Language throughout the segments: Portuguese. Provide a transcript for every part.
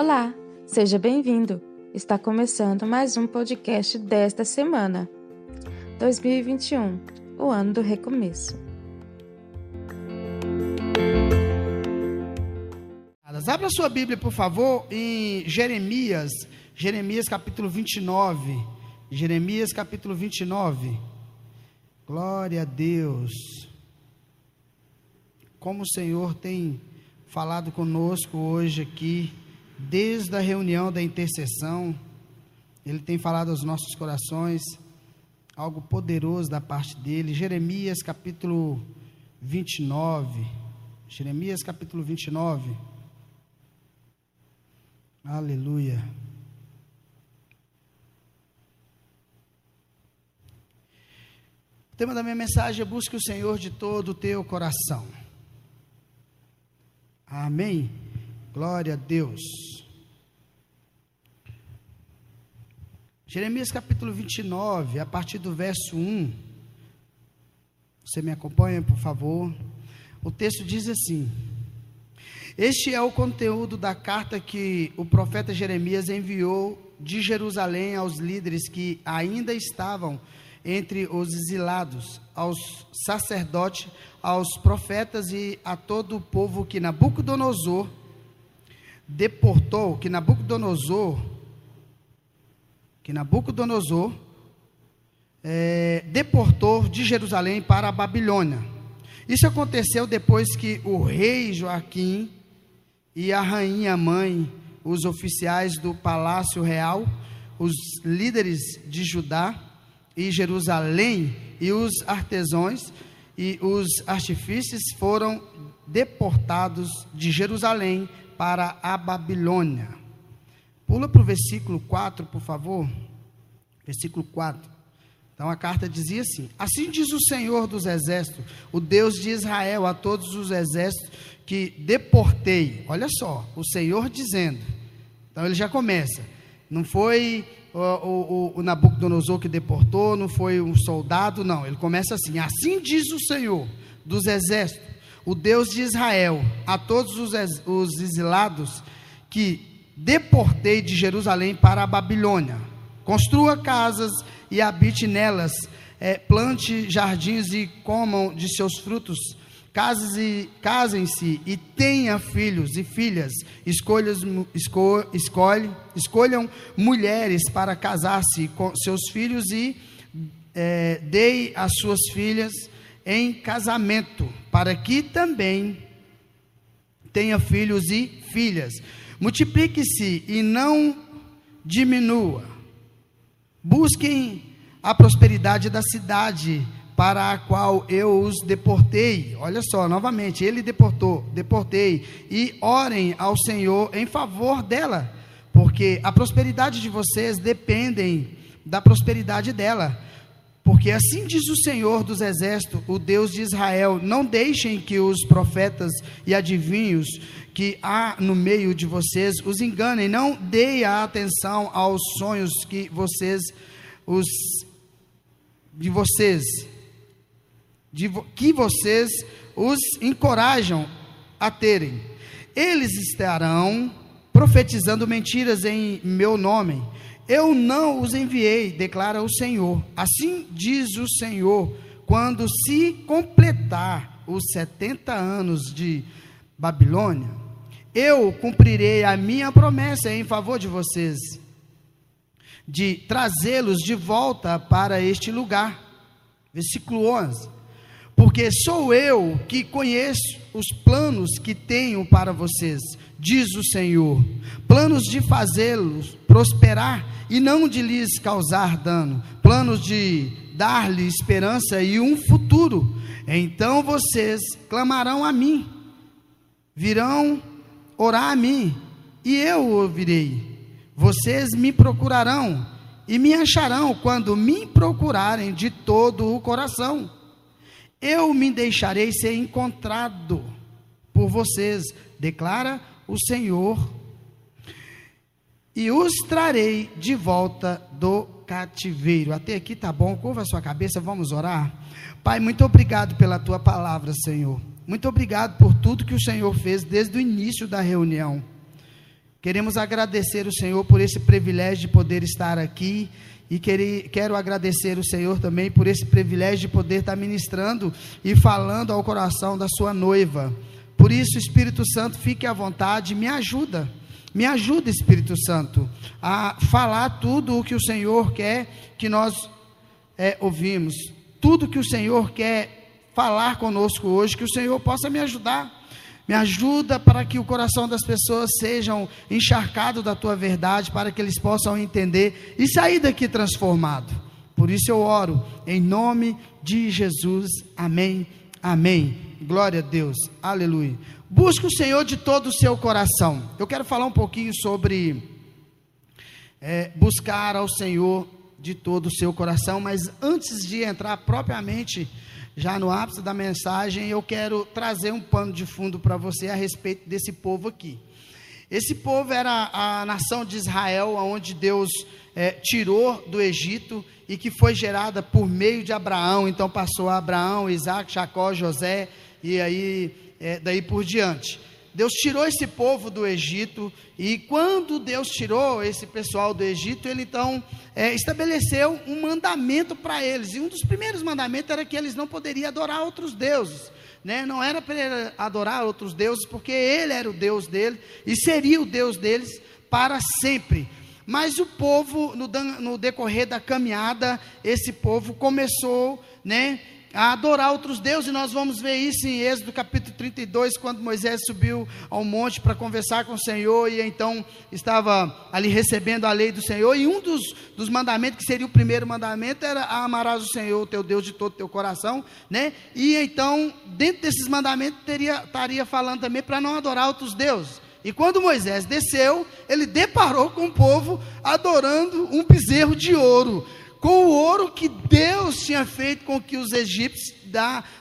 Olá, seja bem-vindo. Está começando mais um podcast desta semana. 2021, o ano do recomeço. Abra sua Bíblia, por favor, em Jeremias, Jeremias capítulo 29. Jeremias capítulo 29. Glória a Deus. Como o Senhor tem falado conosco hoje aqui desde a reunião da intercessão, ele tem falado aos nossos corações algo poderoso da parte dele. Jeremias capítulo 29. Jeremias capítulo 29. Aleluia. O tema da minha mensagem é busque o Senhor de todo o teu coração. Amém. Glória a Deus. Jeremias capítulo 29, a partir do verso 1. Você me acompanha, por favor? O texto diz assim: Este é o conteúdo da carta que o profeta Jeremias enviou de Jerusalém aos líderes que ainda estavam entre os exilados, aos sacerdotes, aos profetas e a todo o povo que Nabucodonosor deportou, que Nabucodonosor, que Nabucodonosor é, deportou de Jerusalém para a Babilônia. Isso aconteceu depois que o rei Joaquim e a rainha mãe, os oficiais do palácio real, os líderes de Judá e Jerusalém e os artesãos e os artifícios foram deportados de Jerusalém para a Babilônia. Pula para o versículo 4, por favor. Versículo 4. Então a carta dizia assim: Assim diz o Senhor dos Exércitos, o Deus de Israel, a todos os exércitos que deportei. Olha só, o Senhor dizendo. Então ele já começa. Não foi o, o, o, Nabucodonosor que deportou, não foi um soldado, não. Ele começa assim: Assim diz o Senhor dos Exércitos, o Deus de Israel, a todos os, os exilados que deportei de Jerusalém para a Babilônia. Construa casas e habite nelas, é, plante jardins e comam de seus frutos. Casem-se casem e tenha filhos e filhas. Escolhas, esco, escolhe, escolham mulheres para casar-se com seus filhos e é, dei as suas filhas em casamento, para que também tenha filhos e filhas. Multiplique-se e não diminua. Busquem a prosperidade da cidade para a qual eu os deportei. Olha só, novamente, ele deportou, deportei. E orem ao Senhor em favor dela, porque a prosperidade de vocês dependem da prosperidade dela. Porque assim diz o Senhor dos Exércitos, o Deus de Israel: não deixem que os profetas e adivinhos que há no meio de vocês os enganem, não deem atenção aos sonhos que vocês os de vocês de, que vocês os encorajam a terem. Eles estarão profetizando mentiras em meu nome eu não os enviei, declara o Senhor. Assim diz o Senhor, quando se completar os 70 anos de Babilônia, eu cumprirei a minha promessa em favor de vocês, de trazê-los de volta para este lugar. Versículo 11. Porque sou eu que conheço os planos que tenho para vocês, diz o Senhor, planos de fazê-los prosperar e não de lhes causar dano, planos de dar-lhe esperança e um futuro. Então vocês clamarão a mim, virão orar a mim, e eu ouvirei. Vocês me procurarão e me acharão quando me procurarem de todo o coração. Eu me deixarei ser encontrado por vocês, declara o Senhor e os trarei de volta do cativeiro. Até aqui tá bom, curva a sua cabeça, vamos orar. Pai, muito obrigado pela tua palavra, Senhor. Muito obrigado por tudo que o Senhor fez desde o início da reunião. Queremos agradecer o Senhor por esse privilégio de poder estar aqui e quero agradecer o Senhor também por esse privilégio de poder estar ministrando e falando ao coração da sua noiva. Por isso, Espírito Santo, fique à vontade, me ajuda. Me ajuda, Espírito Santo, a falar tudo o que o Senhor quer que nós é, ouvimos. Tudo que o Senhor quer falar conosco hoje, que o Senhor possa me ajudar. Me ajuda para que o coração das pessoas sejam encharcado da tua verdade, para que eles possam entender e sair daqui transformado. Por isso eu oro em nome de Jesus. Amém. Amém. Glória a Deus. Aleluia. Busque o Senhor de todo o seu coração. Eu quero falar um pouquinho sobre é, buscar ao Senhor de todo o seu coração, mas antes de entrar propriamente já no ápice da mensagem, eu quero trazer um pano de fundo para você a respeito desse povo aqui. Esse povo era a nação de Israel, onde Deus é, tirou do Egito e que foi gerada por meio de Abraão. Então passou Abraão, Isaac, Jacó, José e aí é, daí por diante. Deus tirou esse povo do Egito, e quando Deus tirou esse pessoal do Egito, ele então é, estabeleceu um mandamento para eles. E um dos primeiros mandamentos era que eles não poderiam adorar outros deuses. Né? Não era para adorar outros deuses, porque ele era o Deus dele e seria o Deus deles para sempre. Mas o povo, no, no decorrer da caminhada, esse povo começou, né? A adorar outros deuses, e nós vamos ver isso em Êxodo capítulo 32, quando Moisés subiu ao monte para conversar com o Senhor, e então estava ali recebendo a lei do Senhor, e um dos, dos mandamentos, que seria o primeiro mandamento, era amarás o Senhor, teu Deus, de todo o teu coração, né? E então, dentro desses mandamentos, teria, estaria falando também para não adorar outros deuses. E quando Moisés desceu, ele deparou com o povo adorando um bezerro de ouro com o ouro que Deus tinha feito com que os egípcios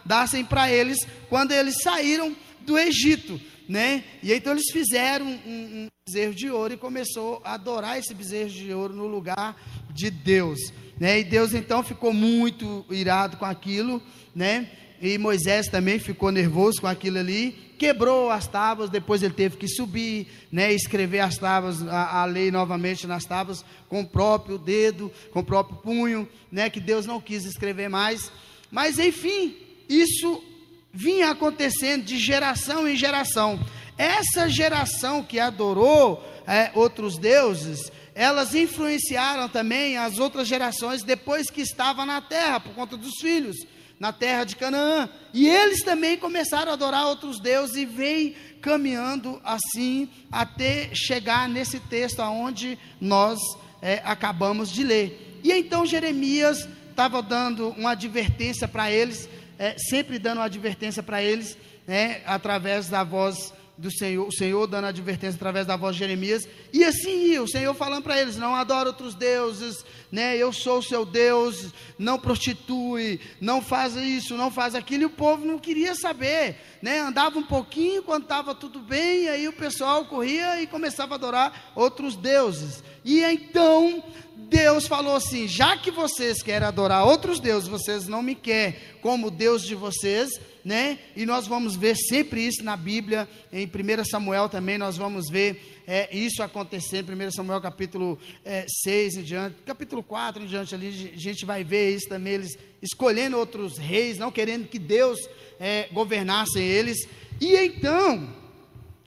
dassem para eles quando eles saíram do Egito, né? E então eles fizeram um, um bezerro de ouro e começou a adorar esse bezerro de ouro no lugar de Deus, né? E Deus então ficou muito irado com aquilo, né? E Moisés também ficou nervoso com aquilo ali quebrou as tábuas, depois ele teve que subir, né, escrever as tábuas, a, a, lei novamente nas tábuas, com o próprio dedo, com o próprio punho, né, que Deus não quis escrever mais. Mas enfim, isso vinha acontecendo de geração em geração. Essa geração que adorou é, outros deuses, elas influenciaram também as outras gerações depois que estavam na terra, por conta dos filhos na terra de Canaã. E eles também começaram a adorar outros deuses e vem caminhando assim até chegar nesse texto aonde nós é, acabamos de ler. E então Jeremias estava dando uma advertência para eles, é, sempre dando uma advertência para eles, né, através da voz do Senhor, o Senhor dando advertência através da voz de Jeremias, e assim o Senhor falando para eles: não adora outros deuses, né? Eu sou o seu Deus, não prostitui, não faz isso, não faz aquilo, e o povo não queria saber, né? Andava um pouquinho quando estava tudo bem, e aí o pessoal corria e começava a adorar outros deuses. E então Deus falou assim: já que vocês querem adorar outros deuses, vocês não me querem como Deus de vocês, né? E nós vamos ver sempre isso na Bíblia, em 1 Samuel também nós vamos ver é, isso acontecendo, 1 Samuel capítulo é, 6 em diante, capítulo 4 em diante ali, a gente vai ver isso também, eles escolhendo outros reis, não querendo que Deus é, governasse eles. E então,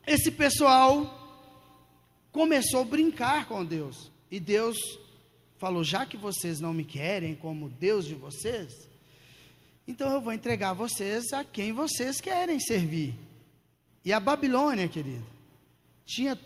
esse pessoal começou a brincar com Deus. E Deus falou: já que vocês não me querem como Deus de vocês, então eu vou entregar vocês a quem vocês querem servir. E a Babilônia, querido, tinha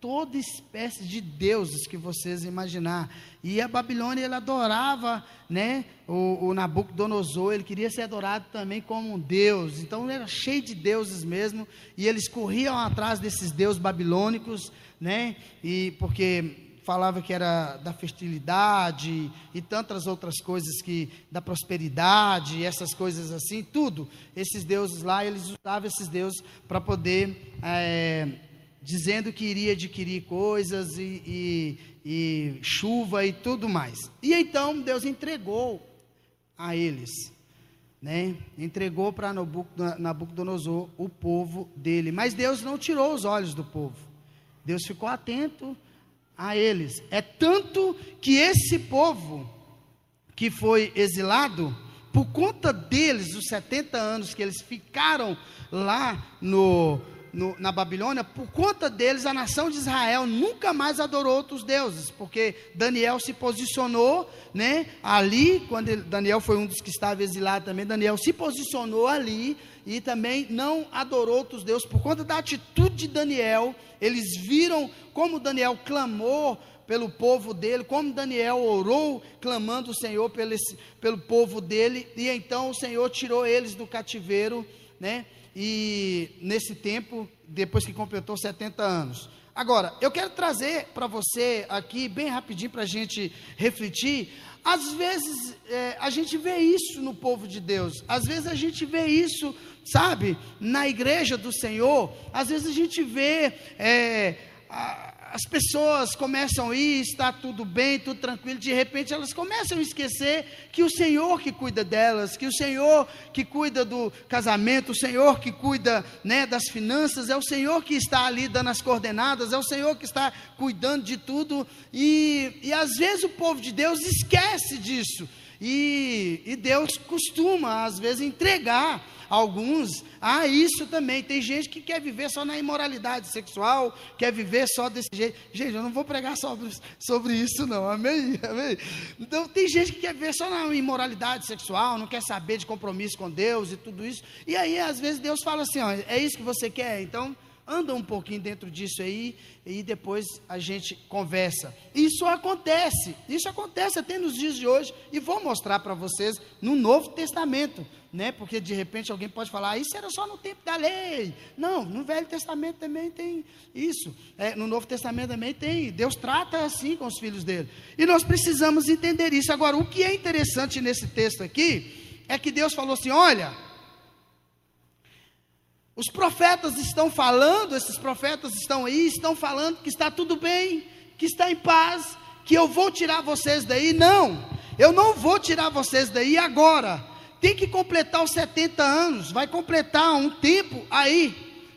toda espécie de deuses que vocês imaginar. E a Babilônia, ele adorava, né, o, o Nabucodonosor, ele queria ser adorado também como um deus. Então ele era cheio de deuses mesmo, e eles corriam atrás desses deuses babilônicos, né? E porque falava que era da fertilidade e tantas outras coisas que da prosperidade, essas coisas assim, tudo. Esses deuses lá, eles usavam esses deuses para poder é, dizendo que iria adquirir coisas e, e, e chuva e tudo mais. E então Deus entregou a eles, né? Entregou para Nabucodonosor o povo dele. Mas Deus não tirou os olhos do povo. Deus ficou atento a eles. É tanto que esse povo que foi exilado, por conta deles, os 70 anos que eles ficaram lá no, no, na Babilônia, por conta deles, a nação de Israel nunca mais adorou outros deuses, porque Daniel se posicionou, né, ali, quando ele, Daniel foi um dos que estava exilado também, Daniel se posicionou ali e também não adorou outros deuses, por conta da atitude de Daniel, eles viram como Daniel clamou pelo povo dele, como Daniel orou, clamando o Senhor pelo, pelo povo dele, e então o Senhor tirou eles do cativeiro, né? E nesse tempo, depois que completou 70 anos. Agora, eu quero trazer para você aqui, bem rapidinho, para a gente refletir. Às vezes é, a gente vê isso no povo de Deus, às vezes a gente vê isso, sabe, na igreja do Senhor, às vezes a gente vê é, a, as pessoas começam a ir, está tudo bem, tudo tranquilo, de repente elas começam a esquecer que o Senhor que cuida delas, que o Senhor que cuida do casamento, o Senhor que cuida né, das finanças, é o Senhor que está ali dando as coordenadas, é o Senhor que está cuidando de tudo, e, e às vezes o povo de Deus esquece disso, e, e Deus costuma, às vezes, entregar alguns a isso também. Tem gente que quer viver só na imoralidade sexual, quer viver só desse jeito. Gente, eu não vou pregar sobre, sobre isso, não. Amém? Amém? Então, tem gente que quer viver só na imoralidade sexual, não quer saber de compromisso com Deus e tudo isso. E aí, às vezes, Deus fala assim: ó, é isso que você quer? Então anda um pouquinho dentro disso aí e depois a gente conversa. Isso acontece, isso acontece até nos dias de hoje e vou mostrar para vocês no Novo Testamento, né? Porque de repente alguém pode falar, ah, isso era só no tempo da lei. Não, no Velho Testamento também tem isso. É, no Novo Testamento também tem. Deus trata assim com os filhos dele. E nós precisamos entender isso. Agora, o que é interessante nesse texto aqui é que Deus falou assim: olha os profetas estão falando, esses profetas estão aí, estão falando que está tudo bem, que está em paz, que eu vou tirar vocês daí. Não, eu não vou tirar vocês daí agora. Tem que completar os 70 anos, vai completar um tempo aí,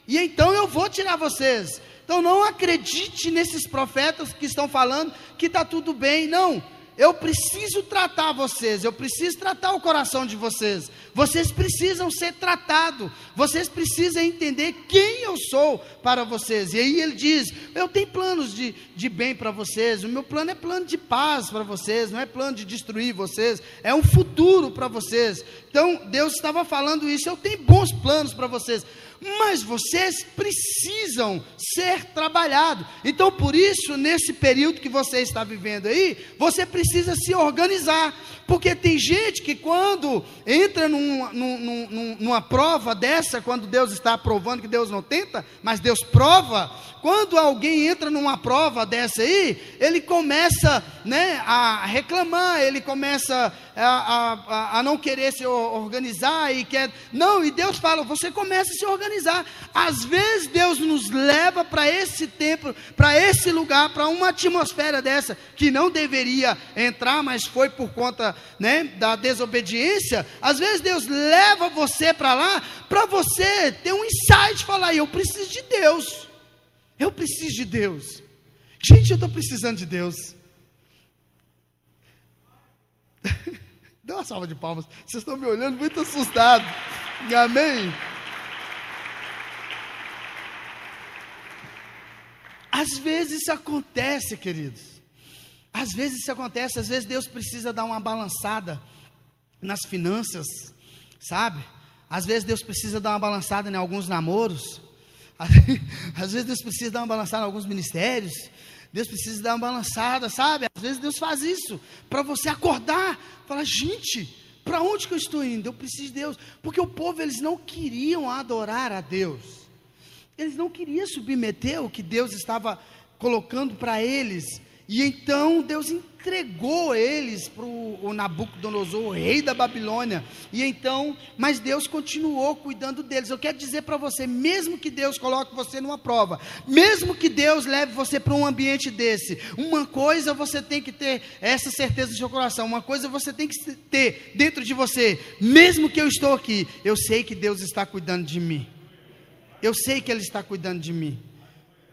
e então eu vou tirar vocês. Então não acredite nesses profetas que estão falando que está tudo bem, não. Eu preciso tratar vocês, eu preciso tratar o coração de vocês. Vocês precisam ser tratados, vocês precisam entender quem eu sou para vocês. E aí ele diz: Eu tenho planos de, de bem para vocês, o meu plano é plano de paz para vocês, não é plano de destruir vocês, é um futuro para vocês. Então Deus estava falando isso: Eu tenho bons planos para vocês mas vocês precisam ser trabalhados. Então, por isso, nesse período que você está vivendo aí, você precisa se organizar, porque tem gente que quando entra num, num, num, numa prova dessa, quando Deus está provando que Deus não tenta, mas Deus prova, quando alguém entra numa prova dessa aí, ele começa né, a reclamar, ele começa a, a, a não querer se organizar e quer. Não, e Deus fala, você começa a se organizar. Às vezes Deus nos leva para esse tempo, para esse lugar, para uma atmosfera dessa, que não deveria entrar, mas foi por conta né, da desobediência. Às vezes Deus leva você para lá, para você ter um insight, falar, eu preciso de Deus. Eu preciso de Deus. Gente, eu estou precisando de Deus. Dê uma salva de palmas. Vocês estão me olhando muito assustado. Amém? Às vezes isso acontece, queridos. Às vezes isso acontece, às vezes Deus precisa dar uma balançada nas finanças, sabe? Às vezes Deus precisa dar uma balançada em alguns namoros. Às vezes Deus precisa dar uma balançada em alguns ministérios. Deus precisa dar uma balançada, sabe? Às vezes Deus faz isso para você acordar, falar, gente, para onde que eu estou indo? Eu preciso de Deus, porque o povo eles não queriam adorar a Deus. Eles não queriam submeter o que Deus estava colocando para eles. E então Deus entregou eles para o Nabucodonosor, o rei da Babilônia. E então, mas Deus continuou cuidando deles. Eu quero dizer para você, mesmo que Deus coloque você numa prova, mesmo que Deus leve você para um ambiente desse, uma coisa você tem que ter essa certeza no seu coração, uma coisa você tem que ter dentro de você, mesmo que eu estou aqui, eu sei que Deus está cuidando de mim. Eu sei que Ele está cuidando de mim.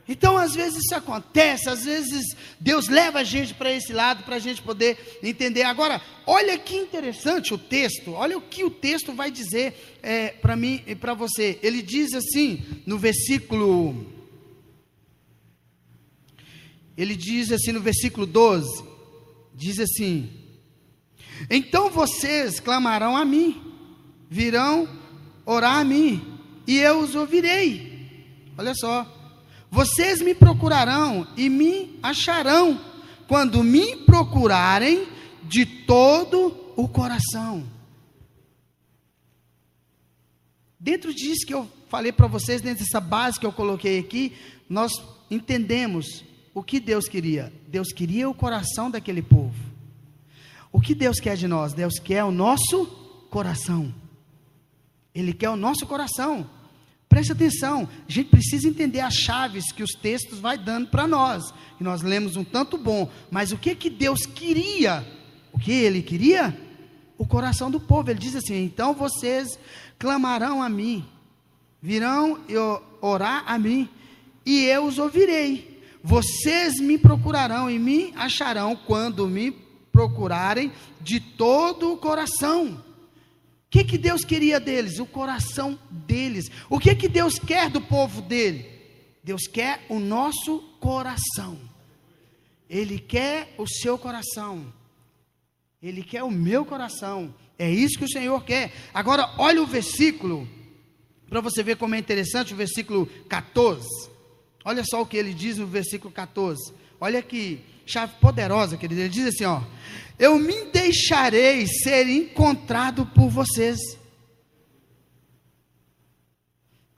Então, às vezes isso acontece, às vezes Deus leva a gente para esse lado para a gente poder entender. Agora, olha que interessante o texto, olha o que o texto vai dizer é, para mim e para você. Ele diz assim, no versículo. Ele diz assim no versículo 12: diz assim: Então vocês clamarão a mim, virão orar a mim, e eu os ouvirei. Olha só. Vocês me procurarão e me acharão quando me procurarem de todo o coração. Dentro disso que eu falei para vocês, dentro dessa base que eu coloquei aqui, nós entendemos o que Deus queria. Deus queria o coração daquele povo. O que Deus quer de nós? Deus quer o nosso coração. Ele quer o nosso coração. Preste atenção, a gente precisa entender as chaves que os textos vai dando para nós. E nós lemos um tanto bom, mas o que que Deus queria? O que ele queria? O coração do povo. Ele diz assim: "Então vocês clamarão a mim, virão orar a mim, e eu os ouvirei. Vocês me procurarão e me acharão quando me procurarem de todo o coração." O que, que Deus queria deles? O coração deles. O que, que Deus quer do povo dele? Deus quer o nosso coração. Ele quer o seu coração. Ele quer o meu coração. É isso que o Senhor quer. Agora, olha o versículo, para você ver como é interessante o versículo 14. Olha só o que ele diz no versículo 14. Olha que chave poderosa, querido. Ele diz assim: ó eu me deixarei ser encontrado por vocês.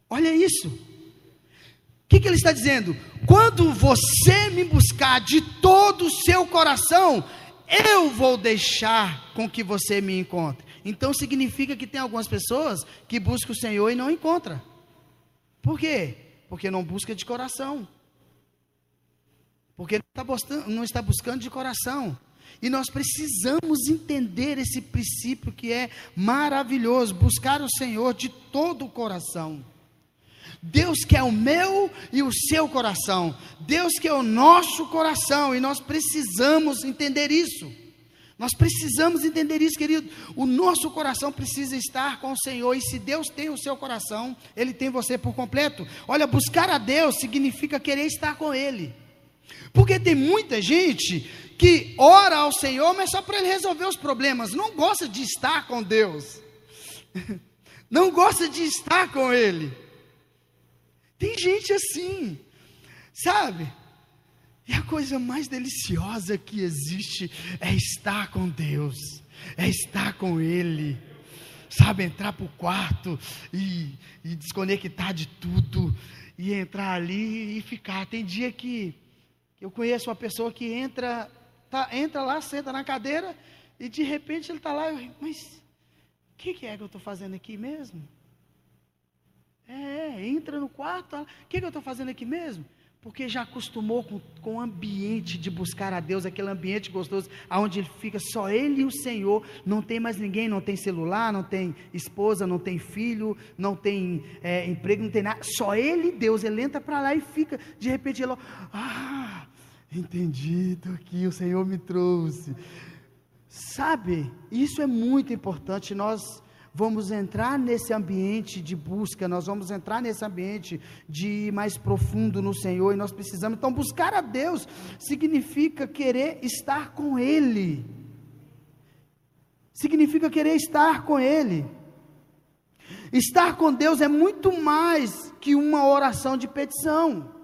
Olha isso. O que, que, ele está dizendo? Quando você me buscar de todo o seu coração, eu vou deixar com que você me encontre. Então significa que tem algumas pessoas que buscam o Senhor e não encontram. Por quê? Porque não busca de coração. Porque não está buscando, de coração. E nós precisamos entender esse princípio que é maravilhoso, buscar o Senhor de todo o coração. Deus quer o meu e o seu coração. Deus quer o nosso coração e nós precisamos entender isso. Nós precisamos entender isso, querido. O nosso coração precisa estar com o Senhor. E se Deus tem o seu coração, Ele tem você por completo. Olha, buscar a Deus significa querer estar com Ele. Porque tem muita gente que ora ao Senhor, mas só para ele resolver os problemas, não gosta de estar com Deus, não gosta de estar com Ele. Tem gente assim, sabe? E a coisa mais deliciosa que existe é estar com Deus, é estar com Ele, sabe? Entrar para o quarto e, e desconectar de tudo, e entrar ali e ficar. Tem dia que eu conheço uma pessoa que entra tá, entra lá, senta na cadeira e de repente ele está lá. Eu, mas o que, que, é que eu estou fazendo aqui mesmo? É, entra no quarto. O que, que eu estou fazendo aqui mesmo? Porque já acostumou com, com o ambiente de buscar a Deus, aquele ambiente gostoso, onde ele fica só ele e o Senhor, não tem mais ninguém, não tem celular, não tem esposa, não tem filho, não tem é, emprego, não tem nada, só ele e Deus. Ele entra para lá e fica, de repente ele, ah, Entendi, aqui, o Senhor me trouxe. Sabe, isso é muito importante. Nós vamos entrar nesse ambiente de busca, nós vamos entrar nesse ambiente de ir mais profundo no Senhor e nós precisamos. Então, buscar a Deus significa querer estar com Ele, significa querer estar com Ele. Estar com Deus é muito mais que uma oração de petição.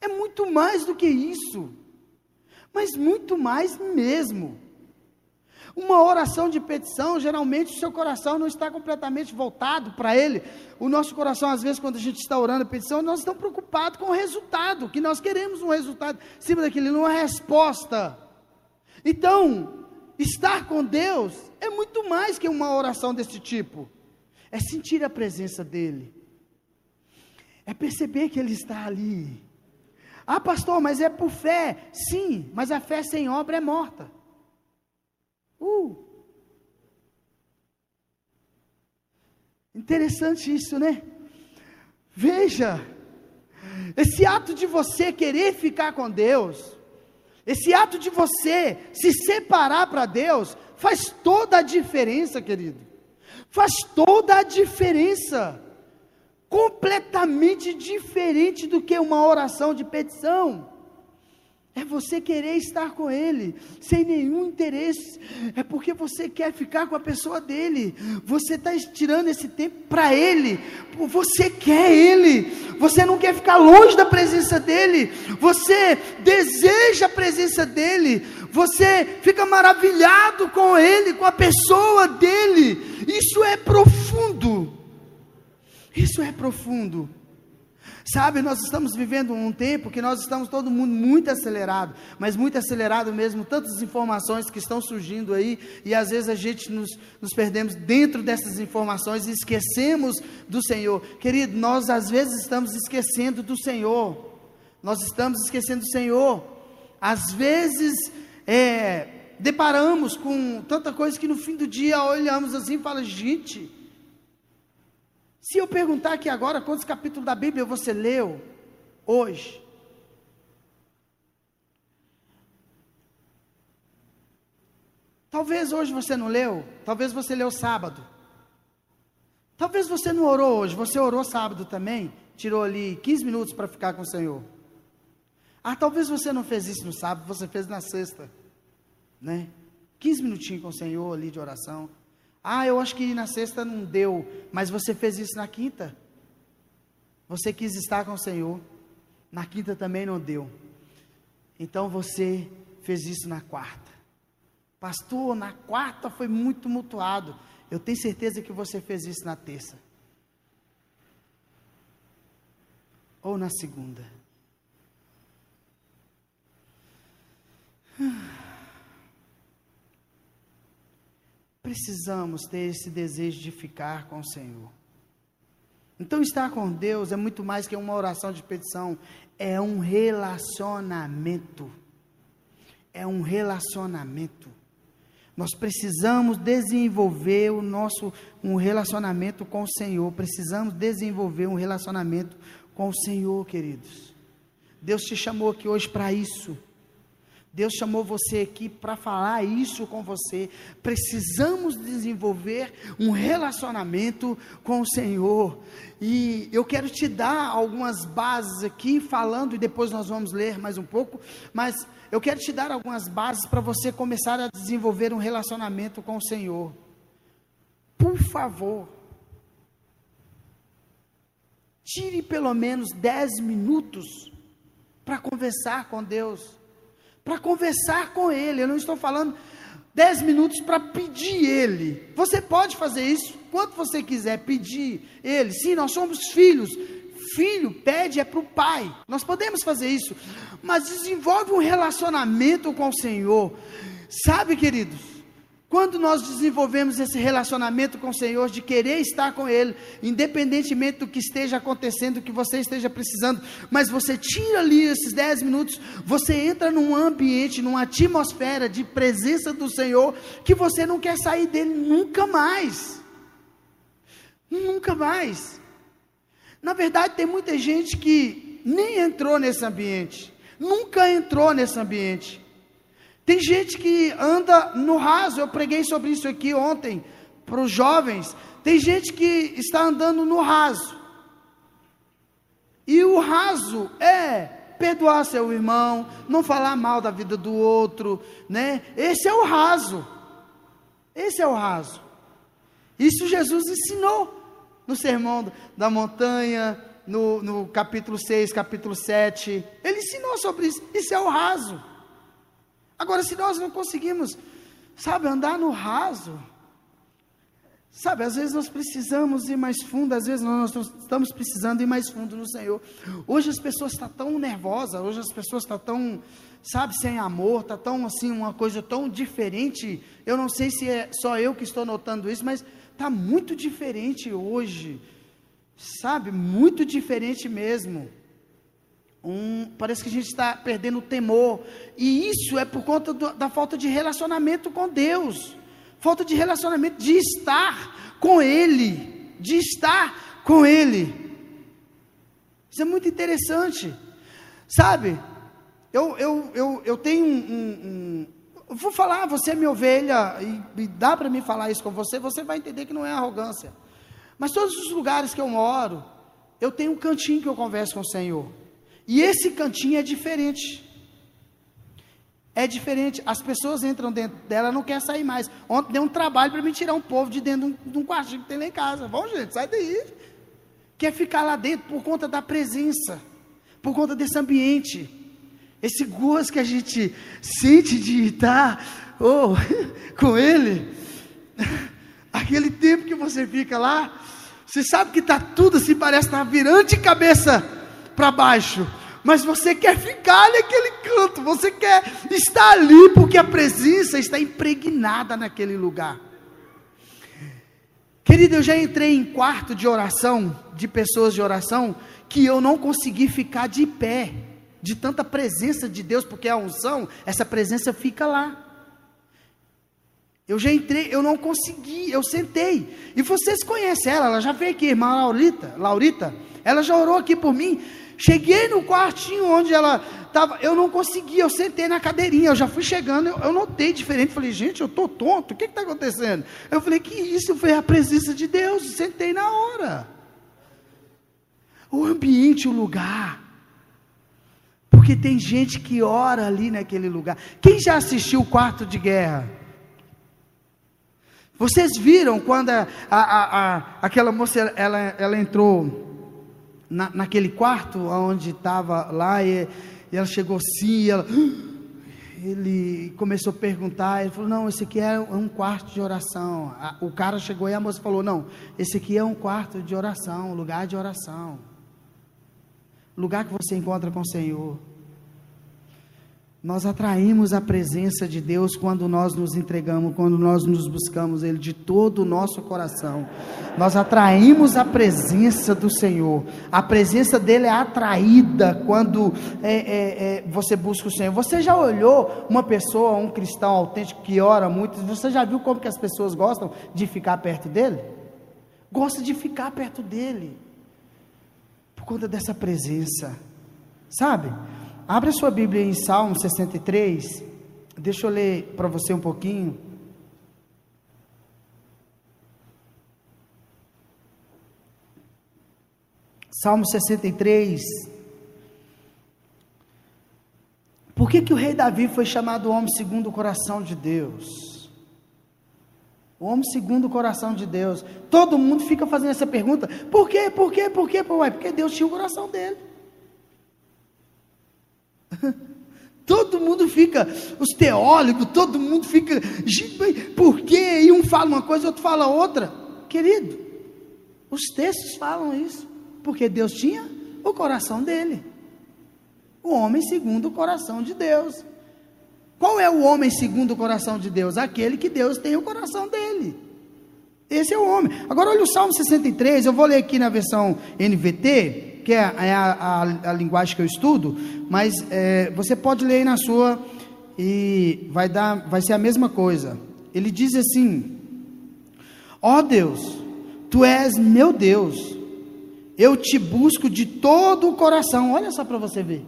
É muito mais do que isso, mas muito mais mesmo. Uma oração de petição, geralmente o seu coração não está completamente voltado para Ele. O nosso coração, às vezes, quando a gente está orando a petição, nós estamos preocupados com o resultado, que nós queremos um resultado em cima daquilo, não é resposta. Então, estar com Deus é muito mais que uma oração desse tipo. É sentir a presença dEle. É perceber que Ele está ali ah, pastor, mas é por fé. Sim, mas a fé sem obra é morta. Uh. Interessante isso, né? Veja, Esse ato de você querer ficar com Deus, esse ato de você se separar para Deus, faz toda a diferença, querido. Faz toda a diferença. Completamente diferente do que uma oração de petição. É você querer estar com Ele, sem nenhum interesse. É porque você quer ficar com a pessoa dele. Você está tirando esse tempo para Ele. Você quer Ele. Você não quer ficar longe da presença dEle. Você deseja a presença dEle. Você fica maravilhado com Ele, com a pessoa dEle. Isso é profundo. Isso é profundo. Sabe, nós estamos vivendo um tempo que nós estamos todo mundo muito acelerado, mas muito acelerado mesmo, tantas informações que estão surgindo aí, e às vezes a gente nos, nos perdemos dentro dessas informações e esquecemos do Senhor. Querido, nós às vezes estamos esquecendo do Senhor, nós estamos esquecendo do Senhor, às vezes é, deparamos com tanta coisa que no fim do dia olhamos assim e falamos, gente se eu perguntar aqui agora quantos capítulos da Bíblia você leu hoje, Talvez hoje você não leu, talvez você leu sábado. Talvez você não orou hoje, você orou sábado também, tirou ali 15 minutos para ficar com o Senhor. Ah, talvez você não fez isso no sábado, você fez na sexta, né? 15 minutinhos com o Senhor ali de oração. Ah, eu acho que na sexta não deu, mas você fez isso na quinta. Você quis estar com o Senhor, na quinta também não deu. Então você fez isso na quarta. Pastor, na quarta foi muito mutuado. Eu tenho certeza que você fez isso na terça. Ou na segunda. precisamos ter esse desejo de ficar com o Senhor. Então, estar com Deus é muito mais que uma oração de petição, é um relacionamento. É um relacionamento. Nós precisamos desenvolver o nosso um relacionamento com o Senhor. Precisamos desenvolver um relacionamento com o Senhor, queridos. Deus te chamou aqui hoje para isso. Deus chamou você aqui para falar isso com você. Precisamos desenvolver um relacionamento com o Senhor. E eu quero te dar algumas bases aqui, falando, e depois nós vamos ler mais um pouco. Mas eu quero te dar algumas bases para você começar a desenvolver um relacionamento com o Senhor. Por favor, tire pelo menos 10 minutos para conversar com Deus para conversar com Ele. Eu não estou falando dez minutos para pedir Ele. Você pode fazer isso quanto você quiser, pedir Ele. Sim, nós somos filhos. Filho pede é para o pai. Nós podemos fazer isso, mas desenvolve um relacionamento com o Senhor. Sabe, queridos? Quando nós desenvolvemos esse relacionamento com o Senhor, de querer estar com Ele, independentemente do que esteja acontecendo, do que você esteja precisando, mas você tira ali esses 10 minutos, você entra num ambiente, numa atmosfera de presença do Senhor, que você não quer sair dele nunca mais. Nunca mais. Na verdade, tem muita gente que nem entrou nesse ambiente, nunca entrou nesse ambiente. Tem gente que anda no raso, eu preguei sobre isso aqui ontem para os jovens. Tem gente que está andando no raso. E o raso é perdoar seu irmão, não falar mal da vida do outro, né? Esse é o raso. Esse é o raso. Isso Jesus ensinou no sermão da montanha, no, no capítulo 6, capítulo 7. Ele ensinou sobre isso. Isso é o raso. Agora, se nós não conseguimos, sabe, andar no raso, sabe, às vezes nós precisamos ir mais fundo, às vezes nós estamos precisando ir mais fundo no Senhor. Hoje as pessoas estão tão nervosas, hoje as pessoas estão tão, sabe, sem amor, está tão assim, uma coisa tão diferente. Eu não sei se é só eu que estou notando isso, mas está muito diferente hoje, sabe, muito diferente mesmo. Um, parece que a gente está perdendo o temor. E isso é por conta do, da falta de relacionamento com Deus. Falta de relacionamento, de estar com Ele. De estar com Ele. Isso é muito interessante. Sabe? Eu, eu, eu, eu tenho um, um, um vou falar, você é minha ovelha, e, e dá para mim falar isso com você, você vai entender que não é arrogância. Mas todos os lugares que eu moro, eu tenho um cantinho que eu converso com o Senhor. E esse cantinho é diferente. É diferente. As pessoas entram dentro dela, não quer sair mais. Ontem deu um trabalho para me tirar um povo de dentro de um, de um quartinho que tem lá em casa. Vamos, gente, sai daí. Quer ficar lá dentro por conta da presença, por conta desse ambiente. Esse gosto que a gente sente de estar oh, com Ele. Aquele tempo que você fica lá, você sabe que está tudo assim, parece estar tá virando de cabeça para baixo mas você quer ficar naquele canto, você quer estar ali, porque a presença está impregnada naquele lugar. Querido, eu já entrei em quarto de oração, de pessoas de oração, que eu não consegui ficar de pé, de tanta presença de Deus, porque a unção, essa presença fica lá. Eu já entrei, eu não consegui, eu sentei. E vocês conhecem ela, ela já veio aqui, irmã Laurita, Laurita, ela já orou aqui por mim. Cheguei no quartinho onde ela estava, eu não conseguia, eu sentei na cadeirinha, eu já fui chegando, eu, eu notei diferente, falei, gente, eu estou tonto, o que está acontecendo? Eu falei, que isso foi a presença de Deus, sentei na hora. O ambiente, o lugar. Porque tem gente que ora ali naquele lugar. Quem já assistiu o quarto de guerra? Vocês viram quando a, a, a, aquela moça ela, ela entrou na, naquele quarto onde estava lá, e, e, ela chegou assim, e ela, ele começou a perguntar, ele falou, não, esse aqui é um quarto de oração. O cara chegou e a moça falou, não, esse aqui é um quarto de oração, lugar de oração. Lugar que você encontra com o Senhor. Nós atraímos a presença de Deus quando nós nos entregamos, quando nós nos buscamos Ele de todo o nosso coração. Nós atraímos a presença do Senhor. A presença dele é atraída quando é, é, é, você busca o Senhor. Você já olhou uma pessoa, um cristão autêntico que ora muito? Você já viu como que as pessoas gostam de ficar perto dele? Gosta de ficar perto dele por conta dessa presença, sabe? Abra sua Bíblia em Salmo 63. Deixa eu ler para você um pouquinho. Salmo 63. Por que, que o rei Davi foi chamado homem segundo o coração de Deus? O homem segundo o coração de Deus. Todo mundo fica fazendo essa pergunta. Por quê? Por quê? Por quê? Porque Deus tinha o coração dele. Todo mundo fica, os teólogos, todo mundo fica, por quê? E um fala uma coisa, outro fala outra. Querido, os textos falam isso, porque Deus tinha o coração dele. O homem segundo o coração de Deus. Qual é o homem segundo o coração de Deus? Aquele que Deus tem o coração dele. Esse é o homem. Agora olha o Salmo 63, eu vou ler aqui na versão NVT que é, é a, a, a linguagem que eu estudo, mas é, você pode ler aí na sua e vai dar, vai ser a mesma coisa. Ele diz assim: Ó oh Deus, tu és meu Deus, eu te busco de todo o coração. Olha só para você ver.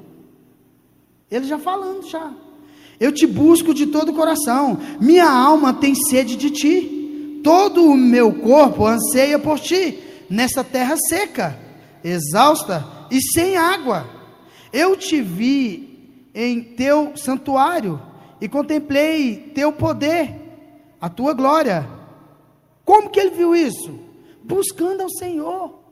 Ele já falando já. Eu te busco de todo o coração. Minha alma tem sede de ti. Todo o meu corpo anseia por ti nessa terra seca exausta e sem água. Eu te vi em teu santuário e contemplei teu poder, a tua glória. Como que ele viu isso? Buscando ao Senhor.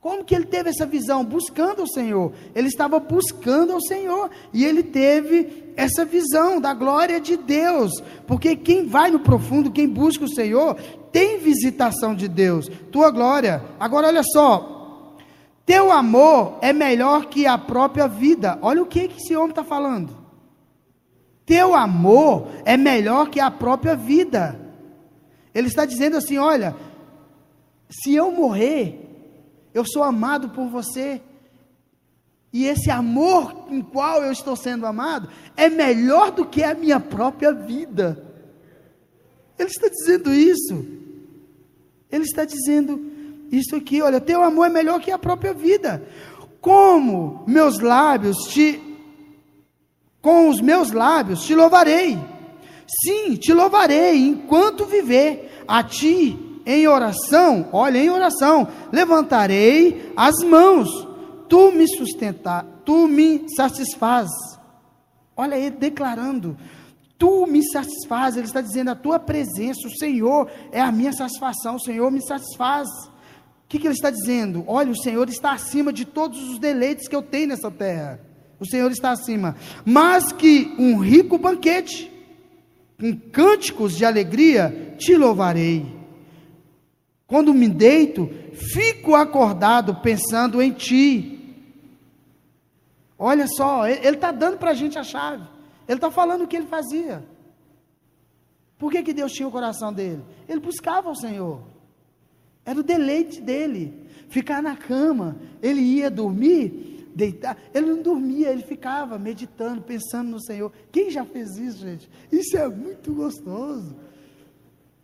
Como que ele teve essa visão? Buscando o Senhor. Ele estava buscando ao Senhor. E ele teve essa visão da glória de Deus. Porque quem vai no profundo, quem busca o Senhor, tem visitação de Deus. Tua glória. Agora olha só. Teu amor é melhor que a própria vida. Olha o que, que esse homem está falando. Teu amor é melhor que a própria vida. Ele está dizendo assim: olha, se eu morrer, eu sou amado por você. E esse amor em qual eu estou sendo amado é melhor do que a minha própria vida. Ele está dizendo isso. Ele está dizendo isso aqui, olha, teu amor é melhor que a própria vida. Como meus lábios te com os meus lábios te louvarei. Sim, te louvarei enquanto viver. A ti em oração, olha, em oração, levantarei as mãos. Tu me sustentar, tu me satisfaz. Olha ele declarando: Tu me satisfaz. Ele está dizendo: A tua presença, o Senhor é a minha satisfação. O Senhor me satisfaz. O que, que ele está dizendo? Olha, o Senhor está acima de todos os deleites que eu tenho nessa terra. O Senhor está acima. Mas que um rico banquete, com cânticos de alegria, te louvarei. Quando me deito, fico acordado pensando em ti. Olha só, ele está dando para a gente a chave. Ele está falando o que ele fazia. Por que, que Deus tinha o coração dele? Ele buscava o Senhor. Era o deleite dele. Ficar na cama. Ele ia dormir, deitar. Ele não dormia, ele ficava meditando, pensando no Senhor. Quem já fez isso, gente? Isso é muito gostoso.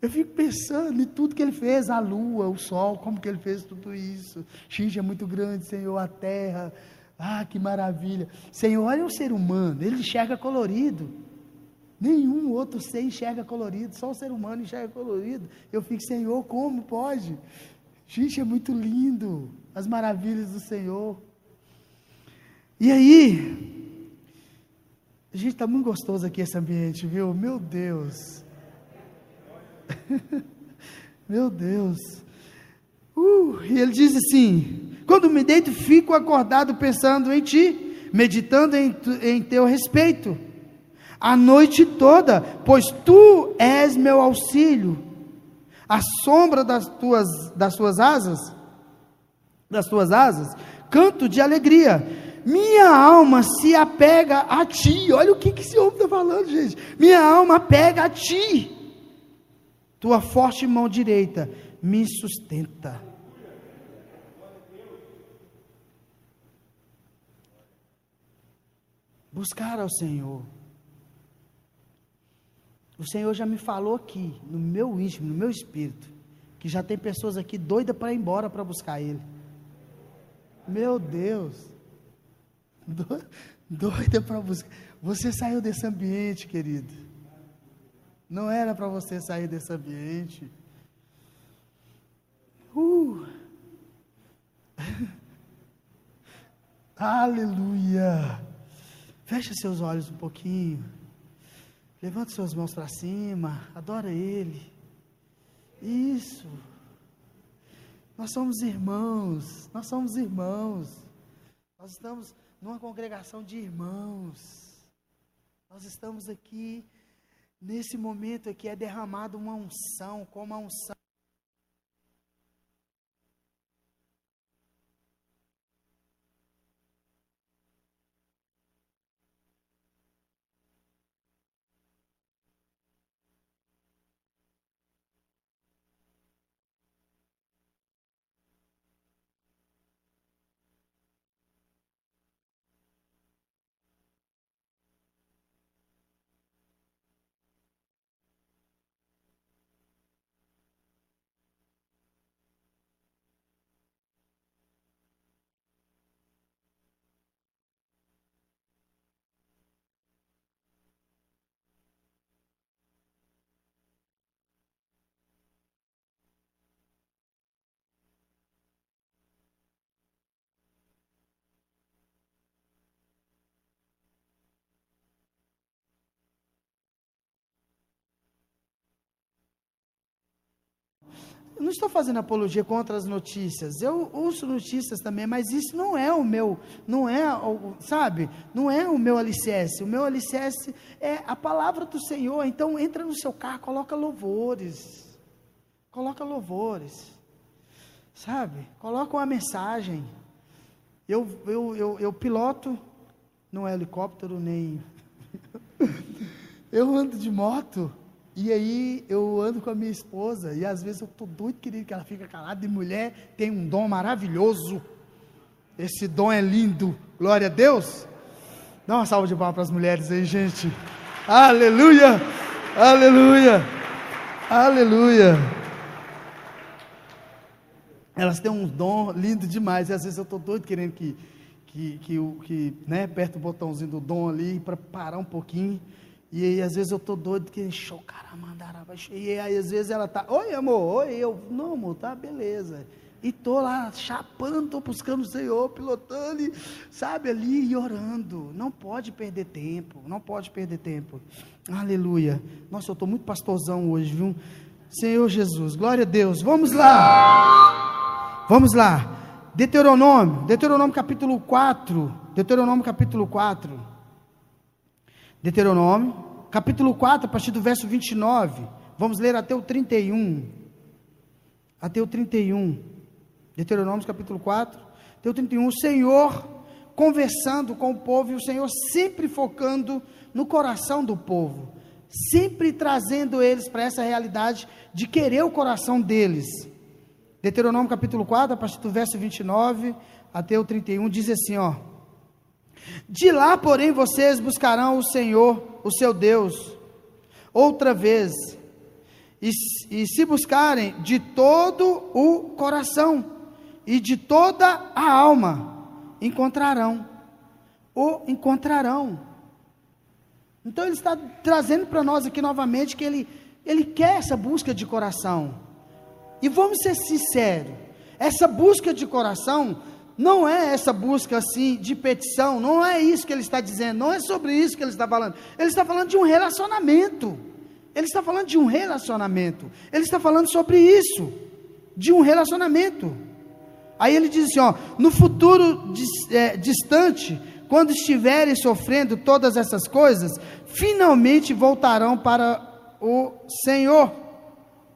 Eu fico pensando em tudo que ele fez, a lua, o sol, como que ele fez tudo isso. Xinge é muito grande, Senhor, a terra. Ah, que maravilha. Senhor, olha o ser humano, ele enxerga colorido. Nenhum outro ser enxerga colorido, só o ser humano enxerga colorido. Eu fico, Senhor, como pode? Gente, é muito lindo as maravilhas do Senhor. E aí, gente, está muito gostoso aqui esse ambiente, viu? Meu Deus. Meu Deus. Uh, e ele diz assim: Quando me deito, fico acordado pensando em ti, meditando em, em teu respeito a noite toda, pois tu és meu auxílio. A sombra das tuas, das tuas asas, das tuas asas, canto de alegria. Minha alma se apega a ti. Olha o que, que esse homem está falando, gente. Minha alma apega a ti. Tua forte mão direita me sustenta. Buscar ao Senhor o Senhor já me falou aqui, no meu íntimo, no meu espírito, que já tem pessoas aqui doidas para ir embora para buscar Ele. Meu Deus, doida para buscar. Você saiu desse ambiente, querido. Não era para você sair desse ambiente. Uh. Aleluia. Feche seus olhos um pouquinho. Levante suas mãos para cima, adora Ele. Isso. Nós somos irmãos, nós somos irmãos. Nós estamos numa congregação de irmãos. Nós estamos aqui, nesse momento aqui, é derramado uma unção, como a unção Eu não estou fazendo apologia contra as notícias. Eu ouço notícias também, mas isso não é o meu, não é, sabe? Não é o meu alicerce. O meu alicerce é a palavra do Senhor. Então entra no seu carro, coloca louvores. Coloca louvores. Sabe? Coloca uma mensagem. Eu, eu, eu, eu piloto, não é helicóptero nem. eu ando de moto. E aí eu ando com a minha esposa e às vezes eu estou doido querido que ela fica calada. E mulher tem um dom maravilhoso. Esse dom é lindo. Glória a Deus. Dá uma salva de palmas para as mulheres aí, gente. Aleluia! Aleluia! Aleluia! Elas têm um dom lindo demais. E às vezes eu estou doido querendo que, que, que, que né, aperta o botãozinho do dom ali para parar um pouquinho. E aí, às vezes eu estou doido que show, caramba, E aí, às vezes ela tá, oi amor, oi, eu, não amor, tá, beleza. E tô lá chapando, tô buscando o Senhor, pilotando, sabe, ali e orando. Não pode perder tempo, não pode perder tempo. Aleluia. Nossa, eu estou muito pastorzão hoje, viu? Senhor Jesus, glória a Deus. Vamos lá. Vamos lá. Deuteronômio, Deuteronômio capítulo 4. Deuteronômio capítulo 4. Deuteronômio, capítulo 4, a partir do verso 29. Vamos ler até o 31. Até o 31. Deuteronômio capítulo 4, até o 31. O Senhor conversando com o povo e o Senhor sempre focando no coração do povo, sempre trazendo eles para essa realidade de querer o coração deles. Deuteronômio capítulo 4, a partir do verso 29 até o 31, diz assim: ó. De lá, porém, vocês buscarão o Senhor, o seu Deus, outra vez, e, e se buscarem de todo o coração e de toda a alma, encontrarão. O encontrarão. Então ele está trazendo para nós aqui novamente que ele, ele quer essa busca de coração. E vamos ser sinceros, essa busca de coração não é essa busca assim de petição, não é isso que ele está dizendo, não é sobre isso que ele está falando. Ele está falando de um relacionamento. Ele está falando de um relacionamento. Ele está falando sobre isso, de um relacionamento. Aí ele diz assim: ó, no futuro é, distante, quando estiverem sofrendo todas essas coisas, finalmente voltarão para o Senhor,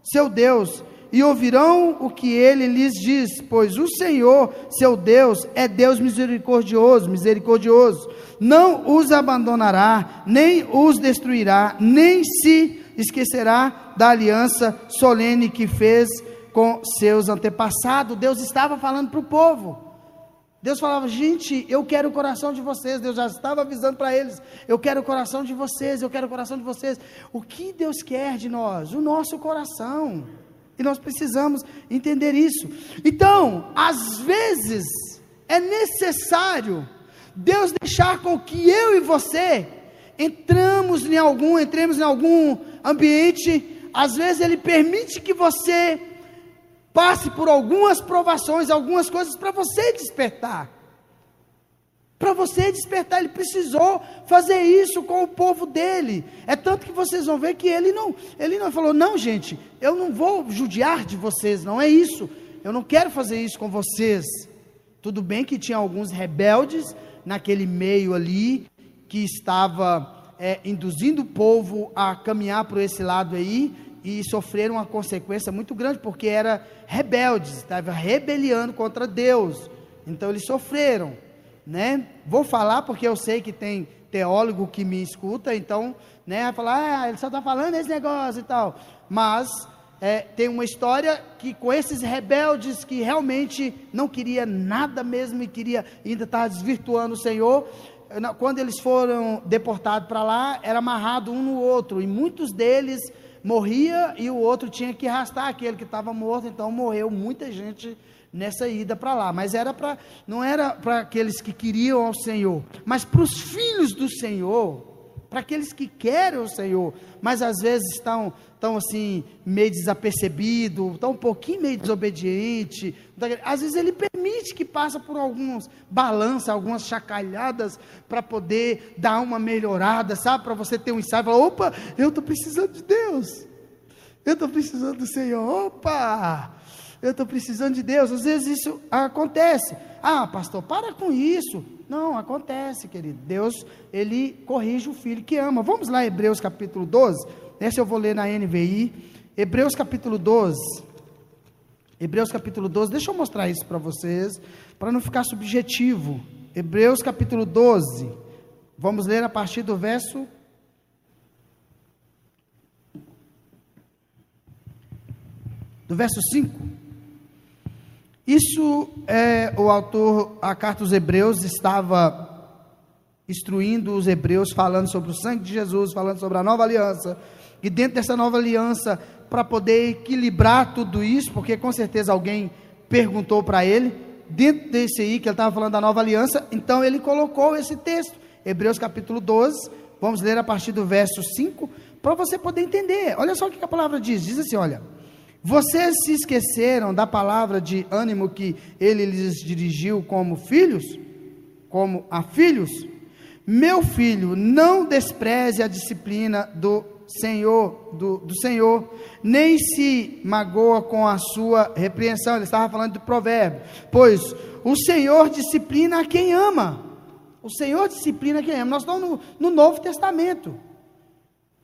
seu Deus, e ouvirão o que ele lhes diz, pois o Senhor, seu Deus, é Deus misericordioso, misericordioso, não os abandonará, nem os destruirá, nem se esquecerá da aliança solene que fez com seus antepassados. Deus estava falando para o povo. Deus falava, gente, eu quero o coração de vocês. Deus já estava avisando para eles: eu quero o coração de vocês, eu quero o coração de vocês. O que Deus quer de nós? O nosso coração. E nós precisamos entender isso. Então, às vezes, é necessário Deus deixar com que eu e você entramos em algum, entremos em algum ambiente. Às vezes Ele permite que você passe por algumas provações, algumas coisas para você despertar. Para você despertar, ele precisou fazer isso com o povo dele. É tanto que vocês vão ver que ele não, ele não falou: "Não, gente, eu não vou judiar de vocês, não é isso. Eu não quero fazer isso com vocês". Tudo bem que tinha alguns rebeldes naquele meio ali que estava é, induzindo o povo a caminhar por esse lado aí, e sofreram uma consequência muito grande, porque era rebeldes, estava rebeliando contra Deus. Então eles sofreram, né? Vou falar porque eu sei que tem teólogo que me escuta, então, né, vai falar, ah, ele só está falando esse negócio e tal. Mas é, tem uma história que com esses rebeldes que realmente não queria nada mesmo e queria ainda estar desvirtuando o Senhor, quando eles foram deportados para lá, era amarrado um no outro, e muitos deles morria e o outro tinha que arrastar aquele que estava morto, então morreu muita gente nessa ida para lá, mas era para não era para aqueles que queriam ao Senhor, mas para os filhos do Senhor, para aqueles que querem o Senhor, mas às vezes estão tão assim meio desapercebido, estão um pouquinho meio desobediente. Às vezes ele permite que passe por alguns balanças, algumas chacalhadas para poder dar uma melhorada, sabe? Para você ter um ensaio, falar, opa, eu estou precisando de Deus. Eu estou precisando do Senhor. Opa! Eu estou precisando de Deus. Às vezes isso acontece. Ah, pastor, para com isso. Não, acontece, querido. Deus, ele corrige o filho que ama. Vamos lá, Hebreus capítulo 12. Essa eu vou ler na NVI. Hebreus capítulo 12. Hebreus capítulo 12. Deixa eu mostrar isso para vocês, para não ficar subjetivo. Hebreus capítulo 12. Vamos ler a partir do verso do verso 5. Isso é o autor, a carta aos Hebreus estava instruindo os hebreus, falando sobre o sangue de Jesus, falando sobre a nova aliança, e dentro dessa nova aliança, para poder equilibrar tudo isso, porque com certeza alguém perguntou para ele, dentro desse aí que ele estava falando da nova aliança, então ele colocou esse texto, Hebreus capítulo 12, vamos ler a partir do verso 5, para você poder entender. Olha só o que a palavra diz: diz assim, olha. Vocês se esqueceram da palavra de ânimo que ele lhes dirigiu como filhos? Como a filhos? Meu filho, não despreze a disciplina do Senhor, do, do Senhor, nem se magoa com a sua repreensão. Ele estava falando de provérbio. Pois o Senhor disciplina quem ama. O Senhor disciplina quem ama. Nós estamos no, no Novo Testamento.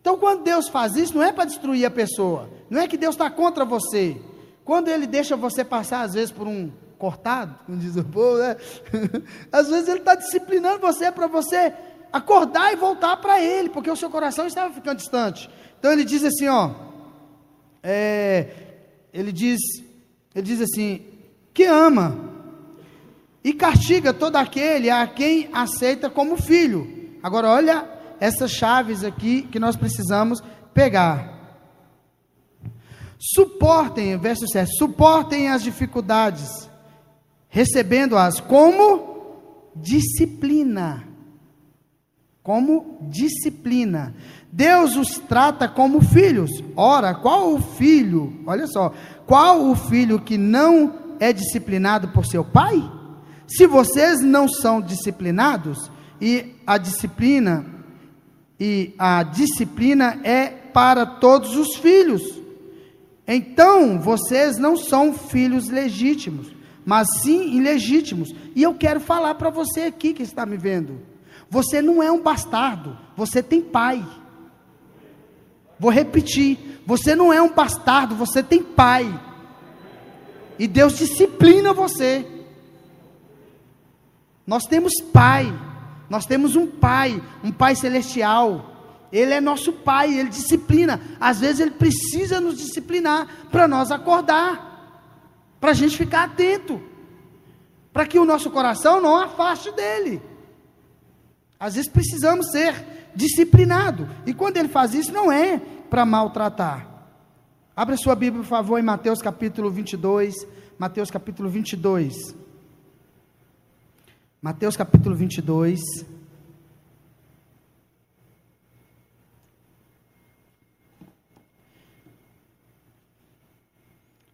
Então, quando Deus faz isso, não é para destruir a pessoa, não é que Deus está contra você. Quando Ele deixa você passar, às vezes, por um cortado, como diz o povo, né? às vezes Ele está disciplinando você para você acordar e voltar para Ele, porque o seu coração estava ficando distante. Então, Ele diz assim: ó, é, ele, diz, ele diz assim: que ama e castiga todo aquele a quem aceita como filho. Agora, olha essas chaves aqui que nós precisamos pegar. Suportem, verso 7, suportem as dificuldades, recebendo-as como disciplina. Como disciplina. Deus os trata como filhos. Ora, qual o filho? Olha só, qual o filho que não é disciplinado por seu pai? Se vocês não são disciplinados, e a disciplina e a disciplina é para todos os filhos. Então, vocês não são filhos legítimos, mas sim ilegítimos. E eu quero falar para você aqui que está me vendo. Você não é um bastardo, você tem pai. Vou repetir: você não é um bastardo, você tem pai. E Deus disciplina você. Nós temos pai. Nós temos um pai, um pai celestial. Ele é nosso pai, ele disciplina. Às vezes ele precisa nos disciplinar para nós acordar, para a gente ficar atento, para que o nosso coração não afaste dele. Às vezes precisamos ser disciplinados. E quando ele faz isso, não é para maltratar. Abra sua Bíblia, por favor, em Mateus capítulo 22. Mateus capítulo 22. Mateus capítulo 22.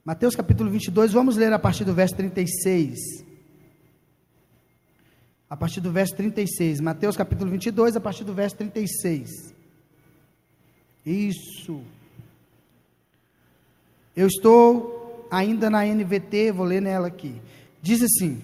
Mateus capítulo 22, vamos ler a partir do verso 36. A partir do verso 36. Mateus capítulo 22, a partir do verso 36. Isso. Eu estou ainda na NVT, vou ler nela aqui. Diz assim: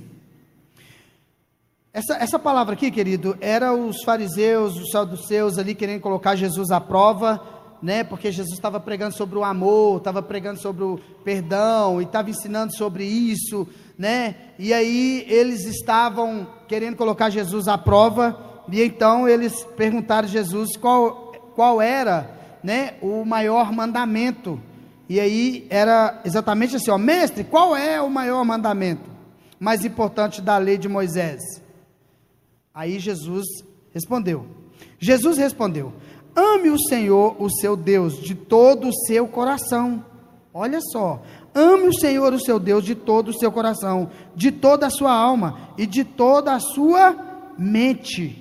essa, essa palavra aqui, querido, era os fariseus, os saduceus ali querendo colocar Jesus à prova, né? Porque Jesus estava pregando sobre o amor, estava pregando sobre o perdão e estava ensinando sobre isso, né? E aí eles estavam querendo colocar Jesus à prova e então eles perguntaram a Jesus qual, qual era, né? O maior mandamento. E aí era exatamente assim, ó, mestre, qual é o maior mandamento mais importante da lei de Moisés? Aí Jesus respondeu: Jesus respondeu: Ame o Senhor, o seu Deus, de todo o seu coração. Olha só, ame o Senhor, o seu Deus, de todo o seu coração, de toda a sua alma e de toda a sua mente.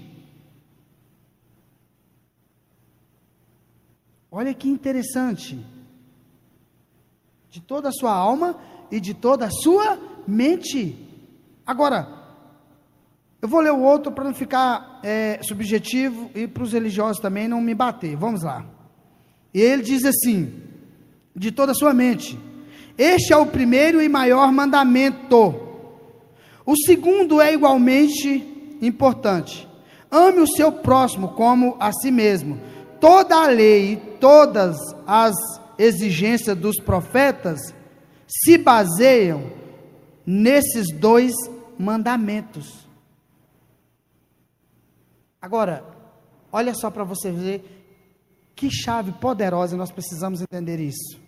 Olha que interessante. De toda a sua alma e de toda a sua mente. Agora, eu vou ler o outro para não ficar é, subjetivo e para os religiosos também não me bater. Vamos lá. E ele diz assim: de toda a sua mente. Este é o primeiro e maior mandamento. O segundo é igualmente importante. Ame o seu próximo como a si mesmo. Toda a lei, todas as exigências dos profetas se baseiam nesses dois mandamentos. Agora, olha só para você ver que chave poderosa nós precisamos entender isso.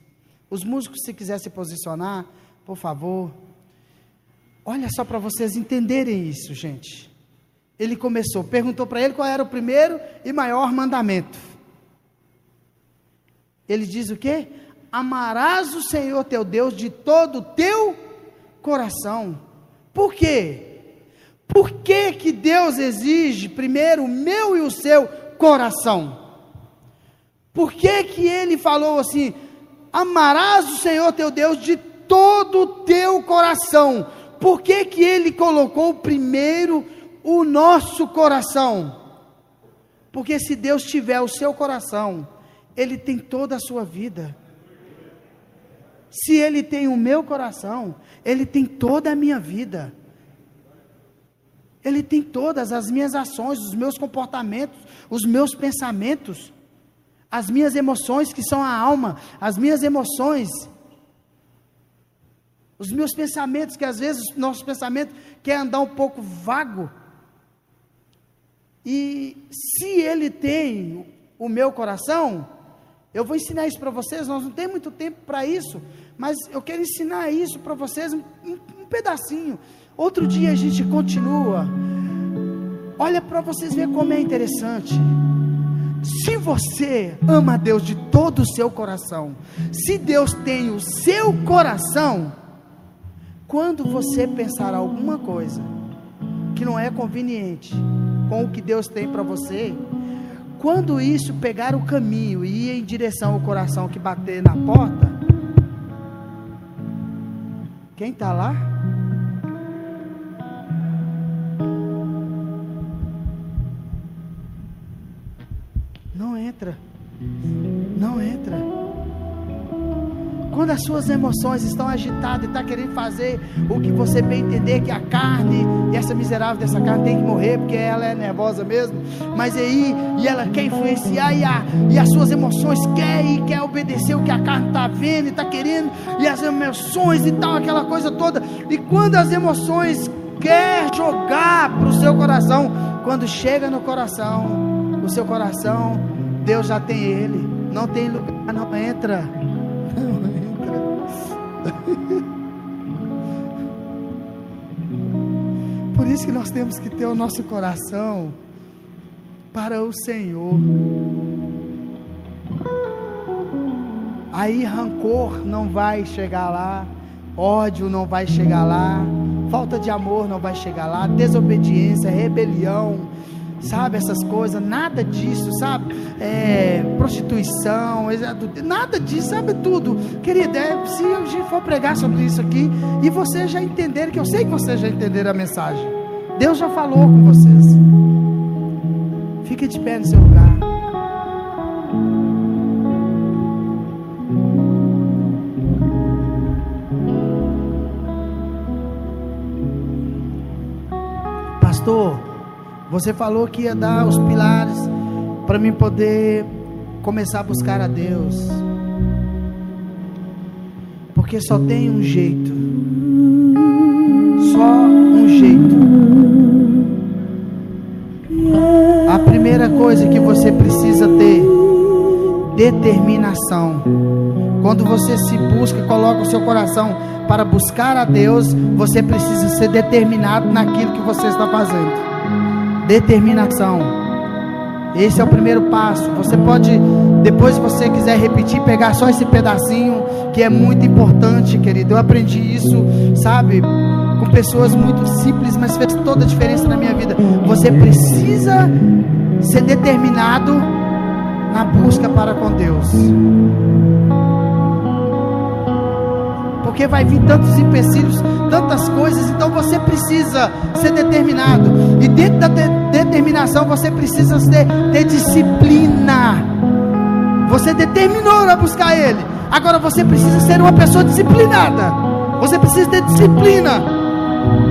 Os músicos, se quiser se posicionar, por favor. Olha só para vocês entenderem isso, gente. Ele começou, perguntou para ele qual era o primeiro e maior mandamento. Ele diz o quê? Amarás o Senhor teu Deus de todo o teu coração. Por quê? Por que, que Deus exige primeiro o meu e o seu coração? Por que, que ele falou assim: amarás o Senhor teu Deus de todo o teu coração? Por que, que ele colocou primeiro o nosso coração? Porque se Deus tiver o seu coração, Ele tem toda a sua vida. Se Ele tem o meu coração, Ele tem toda a minha vida. Ele tem todas as minhas ações, os meus comportamentos, os meus pensamentos, as minhas emoções que são a alma, as minhas emoções, os meus pensamentos, que às vezes o nosso pensamento quer andar um pouco vago. E se ele tem o meu coração, eu vou ensinar isso para vocês. Nós não temos muito tempo para isso, mas eu quero ensinar isso para vocês um, um, pedacinho. Outro dia a gente continua. Olha para vocês verem como é interessante. Se você ama Deus de todo o seu coração, se Deus tem o seu coração, quando você pensar alguma coisa que não é conveniente, com o que Deus tem para você, quando isso pegar o caminho e ir em direção ao coração que bater na porta, quem está lá? Entra. Não entra. Quando as suas emoções estão agitadas e está querendo fazer o que você bem entender que a carne, e essa miserável dessa carne tem que morrer, porque ela é nervosa mesmo, mas aí, e ela quer influenciar, e, a, e as suas emoções querem, e quer obedecer o que a carne está vendo e está querendo, e as emoções e tal, aquela coisa toda. E quando as emoções quer jogar para o seu coração, quando chega no coração, o seu coração, Deus já tem ele, não tem lugar, não entra. Por isso que nós temos que ter o nosso coração para o Senhor. Aí rancor não vai chegar lá, ódio não vai chegar lá, falta de amor não vai chegar lá, desobediência, rebelião, sabe? Essas coisas, nada disso, sabe? É, prostituição, nada disso, sabe? Tudo, querida. É, se a gente for pregar sobre isso aqui e vocês já entenderam, que eu sei que vocês já entenderam a mensagem, Deus já falou com vocês. Fique de pé no seu lugar. Pastor, você falou que ia dar os pilares para mim poder começar a buscar a Deus. Porque só tem um jeito. Só um jeito. A primeira coisa que você precisa ter determinação. Quando você se busca, coloca o seu coração para buscar a Deus, você precisa ser determinado naquilo que você está fazendo determinação. Esse é o primeiro passo. Você pode, depois, se você quiser repetir, pegar só esse pedacinho que é muito importante, querido. Eu aprendi isso, sabe, com pessoas muito simples, mas fez toda a diferença na minha vida. Você precisa ser determinado na busca para com Deus porque vai vir tantos empecilhos, tantas coisas, então você precisa ser determinado. E dentro da de determinação você precisa ter, ter disciplina. Você determinou a buscar Ele. Agora você precisa ser uma pessoa disciplinada. Você precisa ter disciplina.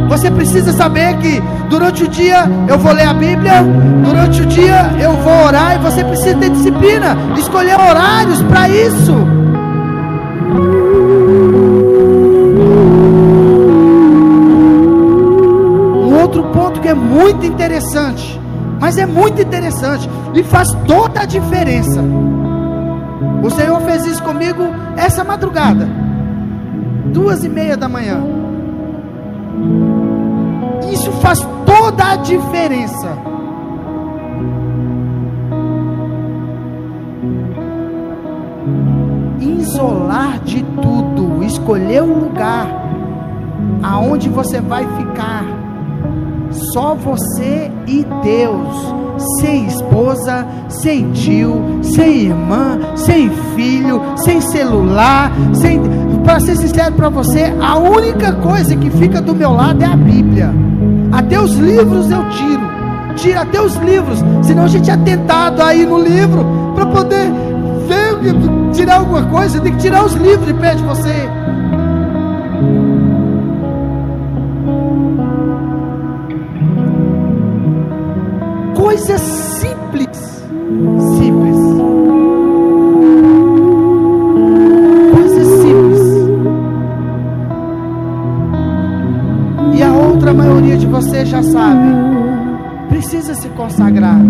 Você precisa saber que durante o dia eu vou ler a Bíblia, durante o dia eu vou orar e você precisa ter disciplina, escolher horários para isso. Muito interessante, mas é muito interessante e faz toda a diferença. O Senhor fez isso comigo essa madrugada, duas e meia da manhã. Isso faz toda a diferença. Isolar de tudo, escolher um lugar aonde você vai ficar. Só você e Deus. Sem esposa, sem tio, sem irmã, sem filho, sem celular, sem. Para ser sincero para você, a única coisa que fica do meu lado é a Bíblia. Até os livros eu tiro. Tira até os livros. Senão a gente é tentado aí no livro para poder ver, tirar alguma coisa. Tem que tirar os livros de perto de você. Coisa simples. Simples. Coisa simples. E a outra maioria de vocês já sabe. Precisa se consagrar.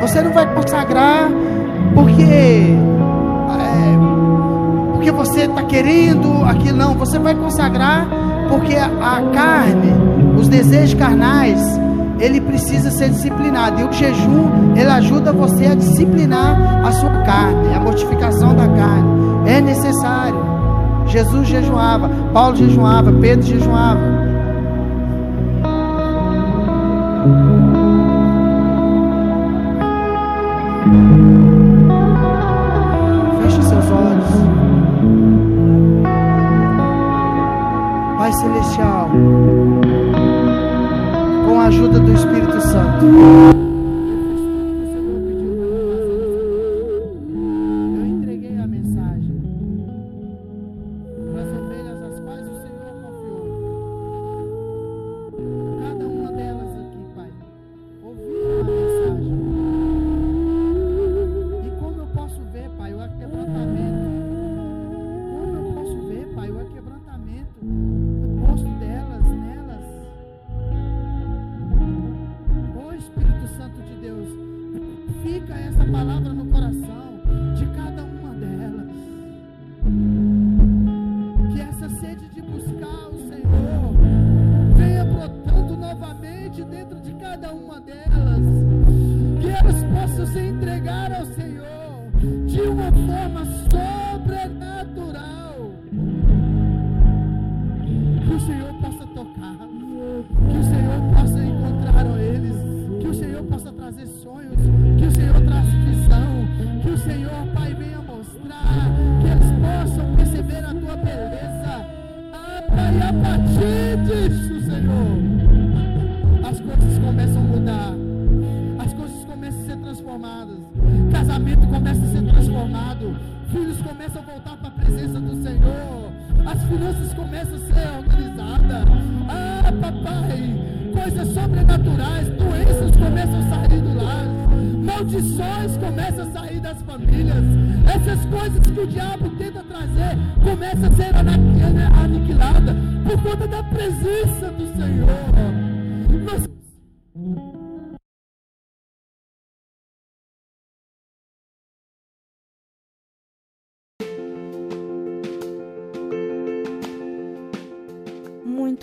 Você não vai consagrar porque é, porque você está querendo aquilo não. Você vai consagrar porque a carne, os desejos carnais ele precisa ser disciplinado. E o jejum, ele ajuda você a disciplinar a sua carne, a mortificação da carne. É necessário. Jesus jejuava, Paulo jejuava, Pedro jejuava.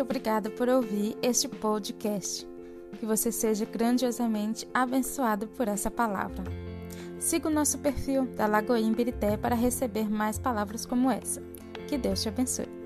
Muito obrigada por ouvir este podcast. Que você seja grandiosamente abençoado por essa palavra. Siga o nosso perfil da Lagoa Imbirité para receber mais palavras como essa. Que Deus te abençoe.